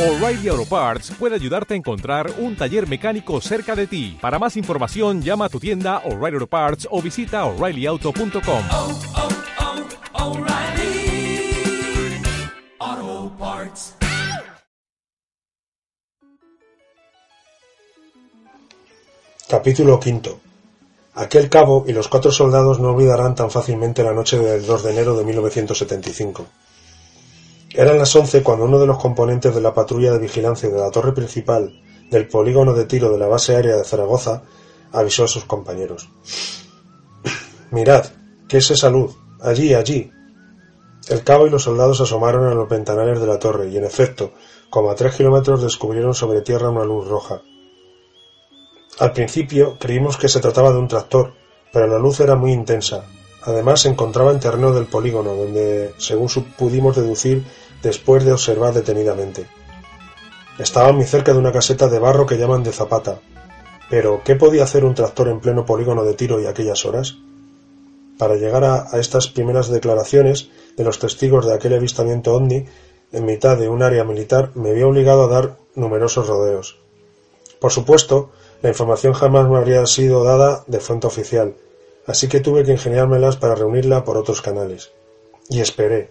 O'Reilly Auto Parts puede ayudarte a encontrar un taller mecánico cerca de ti. Para más información, llama a tu tienda O'Reilly Auto Parts o visita oreillyauto.com. oh, oh, Parts. Capítulo V. Aquel cabo y los cuatro soldados no olvidarán tan fácilmente la noche del 2 de enero de 1975. Eran las once cuando uno de los componentes de la patrulla de vigilancia de la torre principal del polígono de tiro de la base aérea de Zaragoza avisó a sus compañeros. Mirad, ¿qué es esa luz? Allí, allí. El cabo y los soldados asomaron a los ventanales de la torre y, en efecto, como a tres kilómetros descubrieron sobre tierra una luz roja. Al principio creímos que se trataba de un tractor, pero la luz era muy intensa. Además se encontraba en terreno del polígono, donde, según pudimos deducir después de observar detenidamente. Estaba muy cerca de una caseta de barro que llaman de Zapata. Pero, ¿qué podía hacer un tractor en pleno polígono de tiro y aquellas horas? Para llegar a, estas primeras declaraciones de los testigos de aquel avistamiento ovni en mitad de un área militar me vi obligado a dar numerosos rodeos. Por supuesto, la información jamás me habría sido dada de fuente oficial, así que tuve que ingeniármelas para reunirla por otros canales. Y esperé.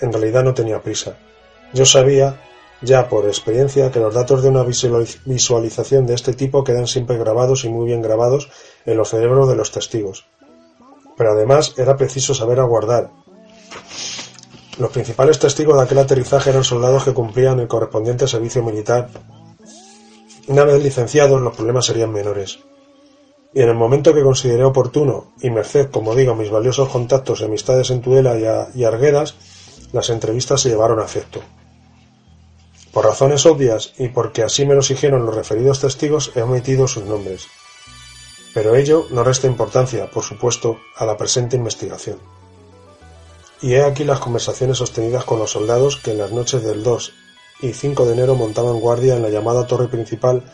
En realidad no tenía prisa. Yo sabía, ya por experiencia, que los datos de una visualización de este tipo quedan siempre grabados y muy bien grabados en los cerebros de los testigos. Pero además era preciso saber aguardar. Los principales testigos de aquel aterrizaje eran soldados que cumplían el correspondiente servicio militar una vez licenciados, los problemas serían menores. Y en el momento que consideré oportuno, y merced, como digo, mis valiosos contactos y amistades en Tudela y, y Arguedas, las entrevistas se llevaron a efecto. Por razones obvias y porque así me lo exigieron los referidos testigos, he omitido sus nombres. Pero ello no resta importancia, por supuesto, a la presente investigación. Y he aquí las conversaciones sostenidas con los soldados que en las noches del 2 y 5 de enero montaban guardia en la llamada torre principal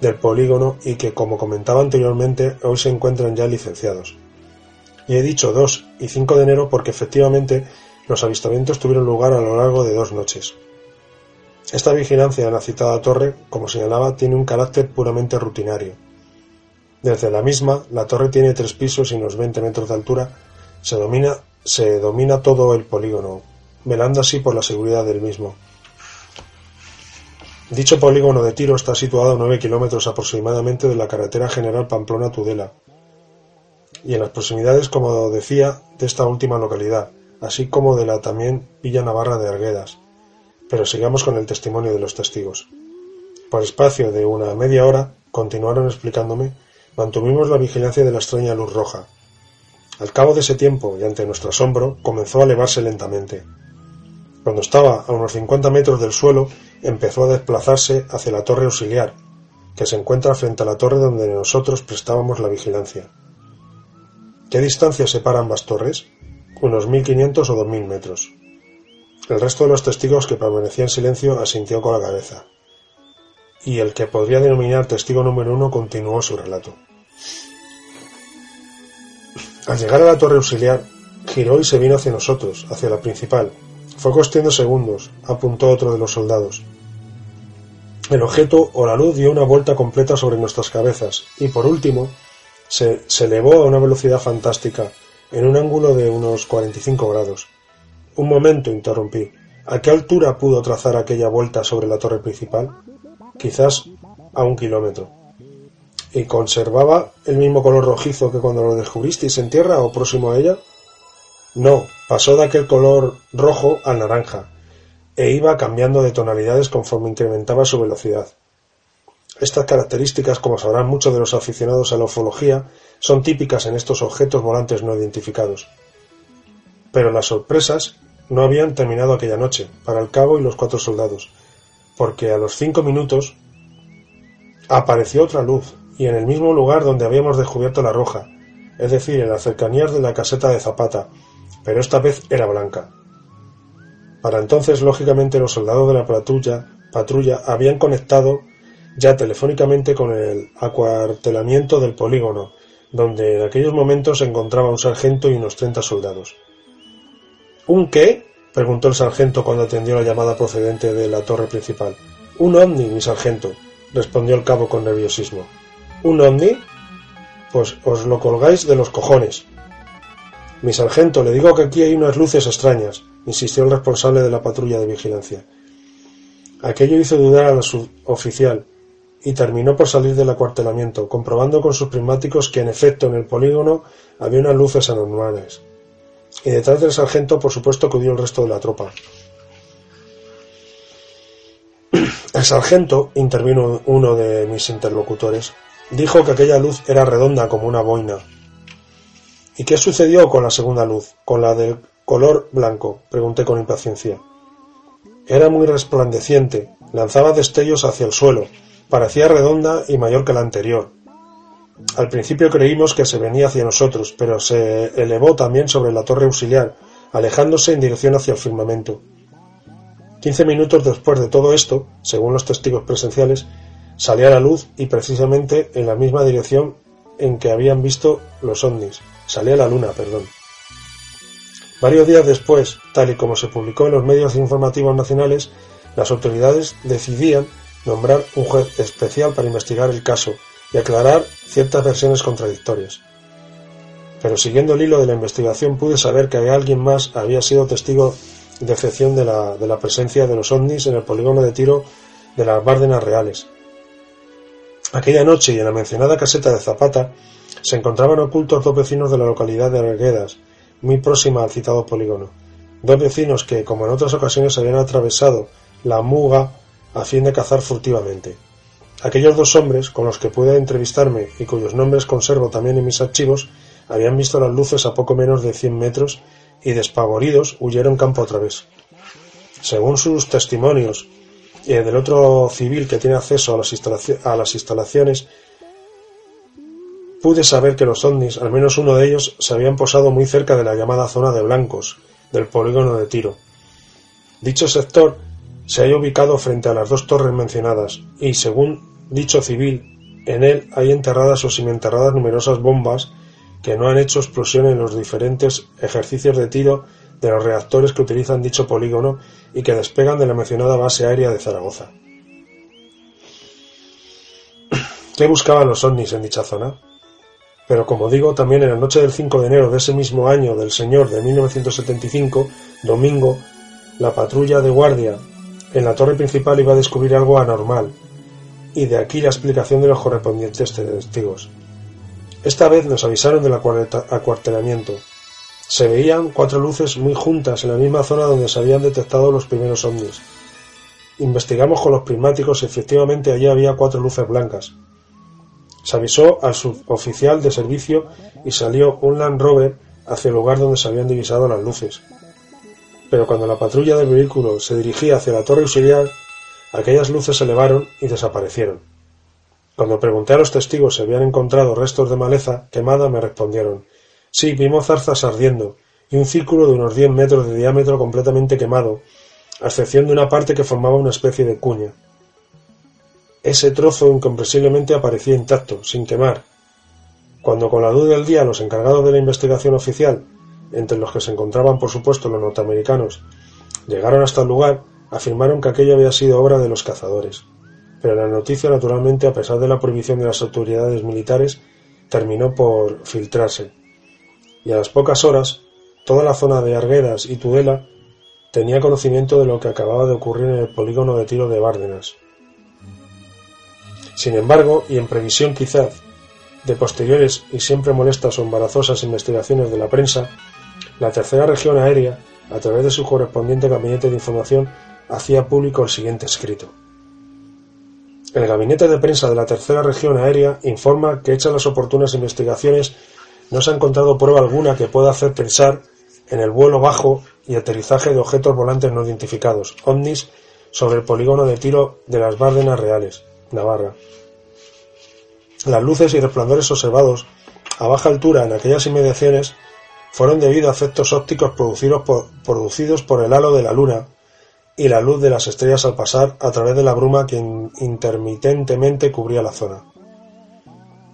del polígono y que, como comentaba anteriormente, hoy se encuentran ya licenciados. Y he dicho 2 y 5 de enero porque efectivamente los avistamientos tuvieron lugar a lo largo de dos noches. Esta vigilancia en la citada torre, como señalaba, tiene un carácter puramente rutinario. Desde la misma, la torre tiene tres pisos y unos 20 metros de altura, se domina, se domina todo el polígono, velando así por la seguridad del mismo. Dicho polígono de tiro está situado a nueve kilómetros aproximadamente de la carretera general Pamplona-Tudela y en las proximidades, como decía, de esta última localidad, así como de la también Villa Navarra de Arguedas. Pero sigamos con el testimonio de los testigos. Por espacio de una media hora, continuaron explicándome, mantuvimos la vigilancia de la extraña luz roja. Al cabo de ese tiempo, y ante nuestro asombro, comenzó a elevarse lentamente. Cuando estaba a unos cincuenta metros del suelo, empezó a desplazarse hacia la torre auxiliar, que se encuentra frente a la torre donde nosotros prestábamos la vigilancia. ¿Qué distancia separa ambas torres? Unos mil quinientos o dos mil metros. El resto de los testigos que permanecía en silencio asintió con la cabeza. Y el que podría denominar testigo número uno continuó su relato. Al llegar a la torre auxiliar, giró y se vino hacia nosotros, hacia la principal, fue cuestión segundos, apuntó otro de los soldados. El objeto o la luz dio una vuelta completa sobre nuestras cabezas y, por último, se elevó a una velocidad fantástica, en un ángulo de unos 45 grados. Un momento, interrumpí. ¿A qué altura pudo trazar aquella vuelta sobre la torre principal? Quizás a un kilómetro. ¿Y conservaba el mismo color rojizo que cuando lo descubristeis en tierra o próximo a ella? No, pasó de aquel color rojo al naranja, e iba cambiando de tonalidades conforme incrementaba su velocidad. Estas características, como sabrán muchos de los aficionados a la ufología, son típicas en estos objetos volantes no identificados. Pero las sorpresas no habían terminado aquella noche, para el cabo y los cuatro soldados, porque a los cinco minutos apareció otra luz, y en el mismo lugar donde habíamos descubierto la roja, es decir, en las cercanías de la caseta de Zapata, pero esta vez era blanca. Para entonces, lógicamente, los soldados de la patrulla, patrulla habían conectado ya telefónicamente con el acuartelamiento del polígono, donde en aquellos momentos se encontraba un sargento y unos treinta soldados. ¿Un qué? preguntó el sargento cuando atendió la llamada procedente de la torre principal. Un ovni, mi sargento, respondió el cabo con nerviosismo. ¿Un ovni? Pues os lo colgáis de los cojones. Mi sargento, le digo que aquí hay unas luces extrañas, insistió el responsable de la patrulla de vigilancia. Aquello hizo dudar al suboficial, y terminó por salir del acuartelamiento, comprobando con sus prismáticos que en efecto en el polígono había unas luces anormales. Y detrás del sargento, por supuesto, acudió el resto de la tropa. El sargento, intervino uno de mis interlocutores, dijo que aquella luz era redonda como una boina. ¿Y qué sucedió con la segunda luz, con la del color blanco? pregunté con impaciencia. Era muy resplandeciente, lanzaba destellos hacia el suelo, parecía redonda y mayor que la anterior. Al principio creímos que se venía hacia nosotros, pero se elevó también sobre la torre auxiliar, alejándose en dirección hacia el firmamento. Quince minutos después de todo esto, según los testigos presenciales, salía la luz y precisamente en la misma dirección en que habían visto los ovnis. Salía la luna, perdón. Varios días después, tal y como se publicó en los medios informativos nacionales, las autoridades decidían nombrar un juez especial para investigar el caso y aclarar ciertas versiones contradictorias. Pero siguiendo el hilo de la investigación pude saber que alguien más había sido testigo de excepción de la, de la presencia de los ovnis en el polígono de tiro de las Bárdenas Reales. Aquella noche y en la mencionada caseta de Zapata se encontraban ocultos dos vecinos de la localidad de Arguedas, muy próxima al citado polígono. Dos vecinos que, como en otras ocasiones, habían atravesado la Muga a fin de cazar furtivamente. Aquellos dos hombres, con los que pude entrevistarme y cuyos nombres conservo también en mis archivos, habían visto las luces a poco menos de cien metros y despavoridos huyeron campo otra vez. Según sus testimonios y el del otro civil que tiene acceso a las, a las instalaciones, pude saber que los ovnis, al menos uno de ellos, se habían posado muy cerca de la llamada zona de blancos, del polígono de tiro. Dicho sector se halla ubicado frente a las dos torres mencionadas y, según dicho civil, en él hay enterradas o semienterradas numerosas bombas que no han hecho explosión en los diferentes ejercicios de tiro de los reactores que utilizan dicho polígono y que despegan de la mencionada base aérea de Zaragoza. ¿Qué buscaban los ovnis en dicha zona? Pero como digo, también en la noche del 5 de enero de ese mismo año del señor de 1975, domingo, la patrulla de guardia en la torre principal iba a descubrir algo anormal, y de aquí la explicación de los correspondientes testigos. Esta vez nos avisaron del acuartelamiento. Se veían cuatro luces muy juntas en la misma zona donde se habían detectado los primeros ovnis. Investigamos con los prismáticos y efectivamente allí había cuatro luces blancas. Se avisó al suboficial de servicio y salió un Land Rover hacia el lugar donde se habían divisado las luces pero cuando la patrulla del vehículo se dirigía hacia la torre auxiliar, aquellas luces se elevaron y desaparecieron. Cuando pregunté a los testigos si habían encontrado restos de maleza quemada, me respondieron Sí, vimos zarzas ardiendo y un círculo de unos diez metros de diámetro completamente quemado, a excepción de una parte que formaba una especie de cuña. Ese trozo incomprensiblemente aparecía intacto, sin quemar. Cuando con la luz del día los encargados de la investigación oficial entre los que se encontraban por supuesto los norteamericanos, llegaron hasta el lugar, afirmaron que aquello había sido obra de los cazadores. Pero la noticia, naturalmente, a pesar de la prohibición de las autoridades militares, terminó por filtrarse. Y a las pocas horas, toda la zona de Arguedas y Tudela tenía conocimiento de lo que acababa de ocurrir en el polígono de tiro de Bárdenas. Sin embargo, y en previsión quizás de posteriores y siempre molestas o embarazosas investigaciones de la prensa, la Tercera Región Aérea, a través de su correspondiente gabinete de información, hacía público el siguiente escrito. El gabinete de prensa de la Tercera Región Aérea informa que hechas las oportunas investigaciones no se ha encontrado prueba alguna que pueda hacer pensar en el vuelo bajo y aterrizaje de objetos volantes no identificados, ovnis, sobre el polígono de tiro de las Bárdenas Reales, Navarra. Las luces y resplandores observados a baja altura en aquellas inmediaciones fueron debido a efectos ópticos producidos por, el halo de la luna y la luz de las estrellas al pasar a través de la bruma que intermitentemente cubría la zona.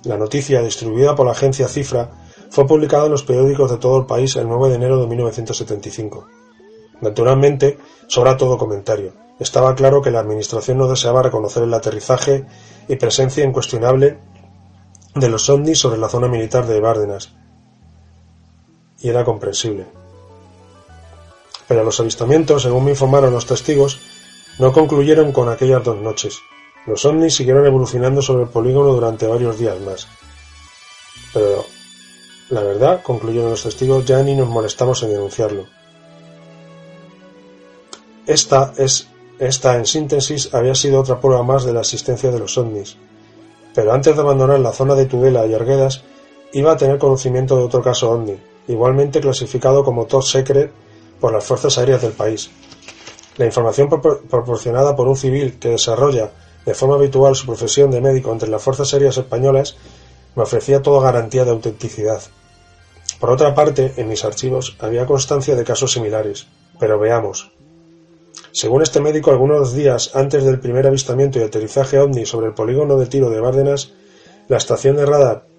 La noticia, distribuida por la agencia Cifra, fue publicada en los periódicos de todo el país el 9 de enero de 1975. Naturalmente, sobra todo comentario. estaba claro que la Administración no deseaba reconocer el aterrizaje y presencia incuestionable de los ovnis sobre la zona militar de Bárdenas. Y era comprensible. Pero los avistamientos, según me informaron los testigos, no concluyeron con aquellas dos noches. Los ovnis siguieron evolucionando sobre el polígono durante varios días más. Pero, la verdad, concluyeron los testigos, ya ni nos molestamos en denunciarlo. Esta es esta, en síntesis, había sido otra prueba más de la existencia de los ovnis. Pero antes de abandonar la zona de Tudela y Arguedas, iba a tener conocimiento de otro caso ovni, igualmente clasificado como top secret por las fuerzas aéreas del país. La información proporcionada por un civil que desarrolla de forma habitual su profesión de médico entre las fuerzas aéreas españolas me ofrecía toda garantía de autenticidad. Por otra parte, en mis archivos había constancia de casos similares, pero veamos. Según este médico, algunos días antes del primer avistamiento y aterrizaje ovni sobre el polígono de tiro de Bárdenas, la estación de radar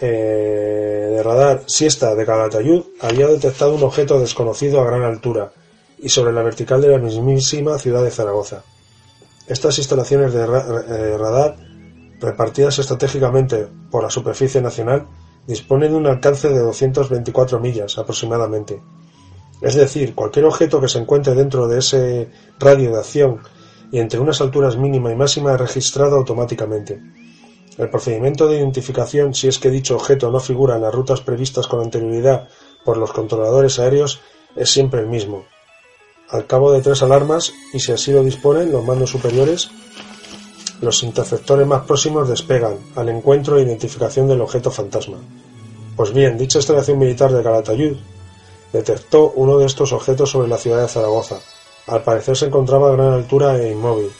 eh, de radar Siesta de Calatayud había detectado un objeto desconocido a gran altura y sobre la vertical de la mismísima ciudad de Zaragoza. Estas instalaciones de eh, radar, repartidas estratégicamente por la superficie nacional, disponen de un alcance de 224 millas aproximadamente es decir, cualquier objeto que se encuentre dentro de ese radio de acción y entre unas alturas mínima y máxima es registrado automáticamente. El procedimiento de identificación, si es que dicho objeto no figura en las rutas previstas con anterioridad por los controladores aéreos, es siempre el mismo. Al cabo de tres alarmas, y si así lo disponen los mandos superiores, los interceptores más próximos despegan al encuentro e identificación del objeto fantasma. Pues bien, dicha instalación militar de Calatayud detectó uno de estos objetos sobre la ciudad de Zaragoza. Al parecer se encontraba a gran altura e inmóvil.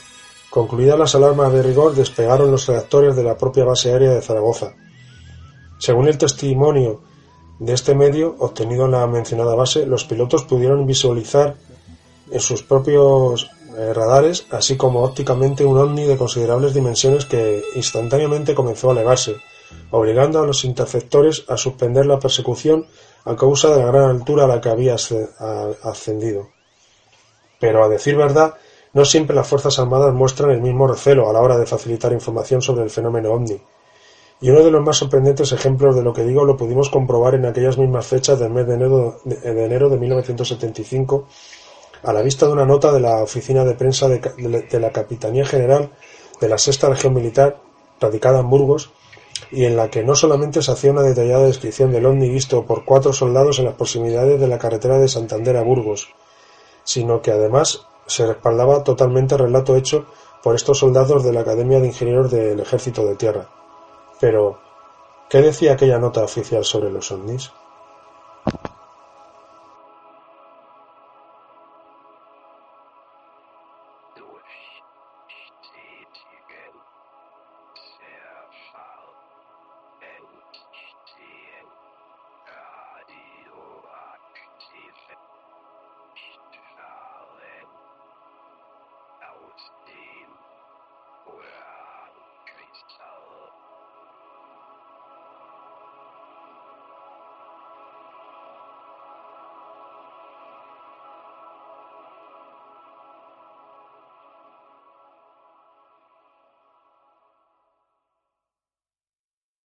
Concluidas las alarmas de rigor, despegaron los reactores de la propia base aérea de Zaragoza. Según el testimonio de este medio, obtenido en la mencionada base, los pilotos pudieron visualizar en sus propios eh, radares, así como ópticamente, un ovni de considerables dimensiones que instantáneamente comenzó a elevarse, obligando a los interceptores a suspender la persecución a causa de la gran altura a la que había ascendido. Pero, a decir verdad, no siempre las Fuerzas Armadas muestran el mismo recelo a la hora de facilitar información sobre el fenómeno ovni. Y uno de los más sorprendentes ejemplos de lo que digo lo pudimos comprobar en aquellas mismas fechas del mes de enero de, enero de 1975, a la vista de una nota de la oficina de prensa de la Capitanía General de la Sexta Región Militar, radicada en Burgos, y en la que no solamente se hacía una detallada descripción del ovni visto por cuatro soldados en las proximidades de la carretera de Santander a Burgos, sino que además se respaldaba totalmente el relato hecho por estos soldados de la Academia de Ingenieros del Ejército de Tierra. Pero, ¿qué decía aquella nota oficial sobre los ovnis?